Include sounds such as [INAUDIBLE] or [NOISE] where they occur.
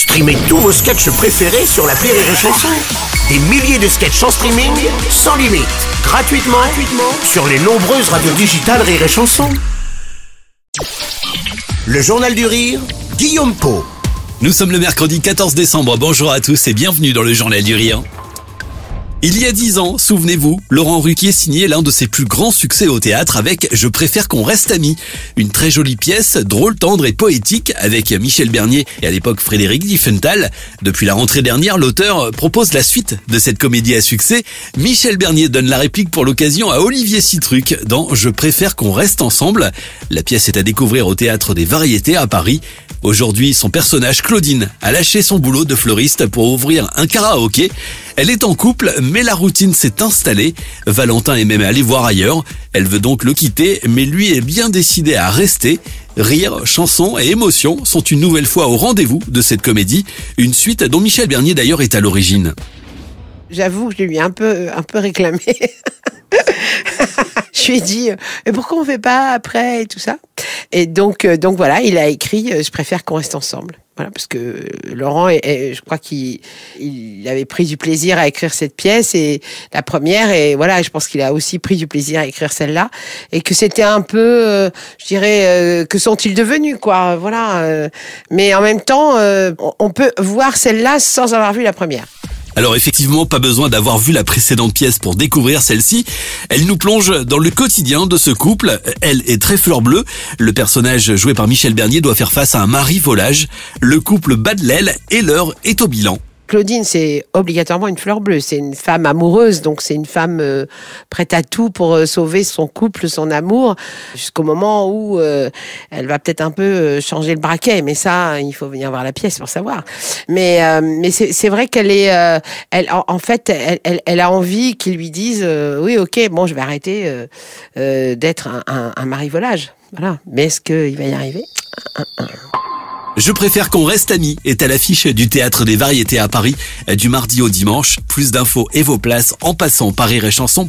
Streamez tous vos sketchs préférés sur la Rire et Chanson. Des milliers de sketchs en streaming, sans limite, gratuitement, gratuitement sur les nombreuses radios digitales Rire et Chanson. Le Journal du Rire, Guillaume Po. Nous sommes le mercredi 14 décembre. Bonjour à tous et bienvenue dans le Journal du Rire. Il y a dix ans, souvenez-vous, Laurent Ruquier signait l'un de ses plus grands succès au théâtre avec Je préfère qu'on reste amis. Une très jolie pièce, drôle, tendre et poétique avec Michel Bernier et à l'époque Frédéric Diffenthal. Depuis la rentrée dernière, l'auteur propose la suite de cette comédie à succès. Michel Bernier donne la réplique pour l'occasion à Olivier Citruc dans Je préfère qu'on reste ensemble. La pièce est à découvrir au théâtre des variétés à Paris. Aujourd'hui, son personnage Claudine a lâché son boulot de fleuriste pour ouvrir un karaoké. Elle est en couple, mais la routine s'est installée. Valentin est même allé voir ailleurs. Elle veut donc le quitter, mais lui est bien décidé à rester. Rire, chansons et émotions sont une nouvelle fois au rendez-vous de cette comédie, une suite dont Michel Bernier d'ailleurs est à l'origine. J'avoue que je lui ai un peu, un peu réclamé. [LAUGHS] je lui ai dit, mais pourquoi on fait pas après et tout ça? Et donc, euh, donc voilà, il a écrit, euh, je préfère qu'on reste ensemble. Voilà, parce que Laurent, est, je crois qu'il il avait pris du plaisir à écrire cette pièce et la première et voilà, je pense qu'il a aussi pris du plaisir à écrire celle-là et que c'était un peu, euh, je dirais, que sont-ils devenus quoi, voilà. mais en même temps, on peut voir celle-là sans avoir vu la première. Alors effectivement, pas besoin d'avoir vu la précédente pièce pour découvrir celle-ci. Elle nous plonge dans le quotidien de ce couple. Elle est très fleur bleue. Le personnage joué par Michel Bernier doit faire face à un mari volage. Le couple bat de l'aile et l'heure est au bilan. Claudine, c'est obligatoirement une fleur bleue. C'est une femme amoureuse, donc c'est une femme euh, prête à tout pour euh, sauver son couple, son amour, jusqu'au moment où euh, elle va peut-être un peu changer le braquet. Mais ça, il faut venir voir la pièce pour savoir. Mais mais c'est vrai qu'elle est, elle en, fait, elle, elle, a envie qu'ils lui disent, oui, ok, bon, je vais arrêter d'être un, un, un mari volage. Voilà. Mais est-ce qu'il va y arriver? Je préfère qu'on reste amis est à l'affiche du Théâtre des Variétés à Paris du mardi au dimanche. Plus d'infos et vos places en passant par chansons.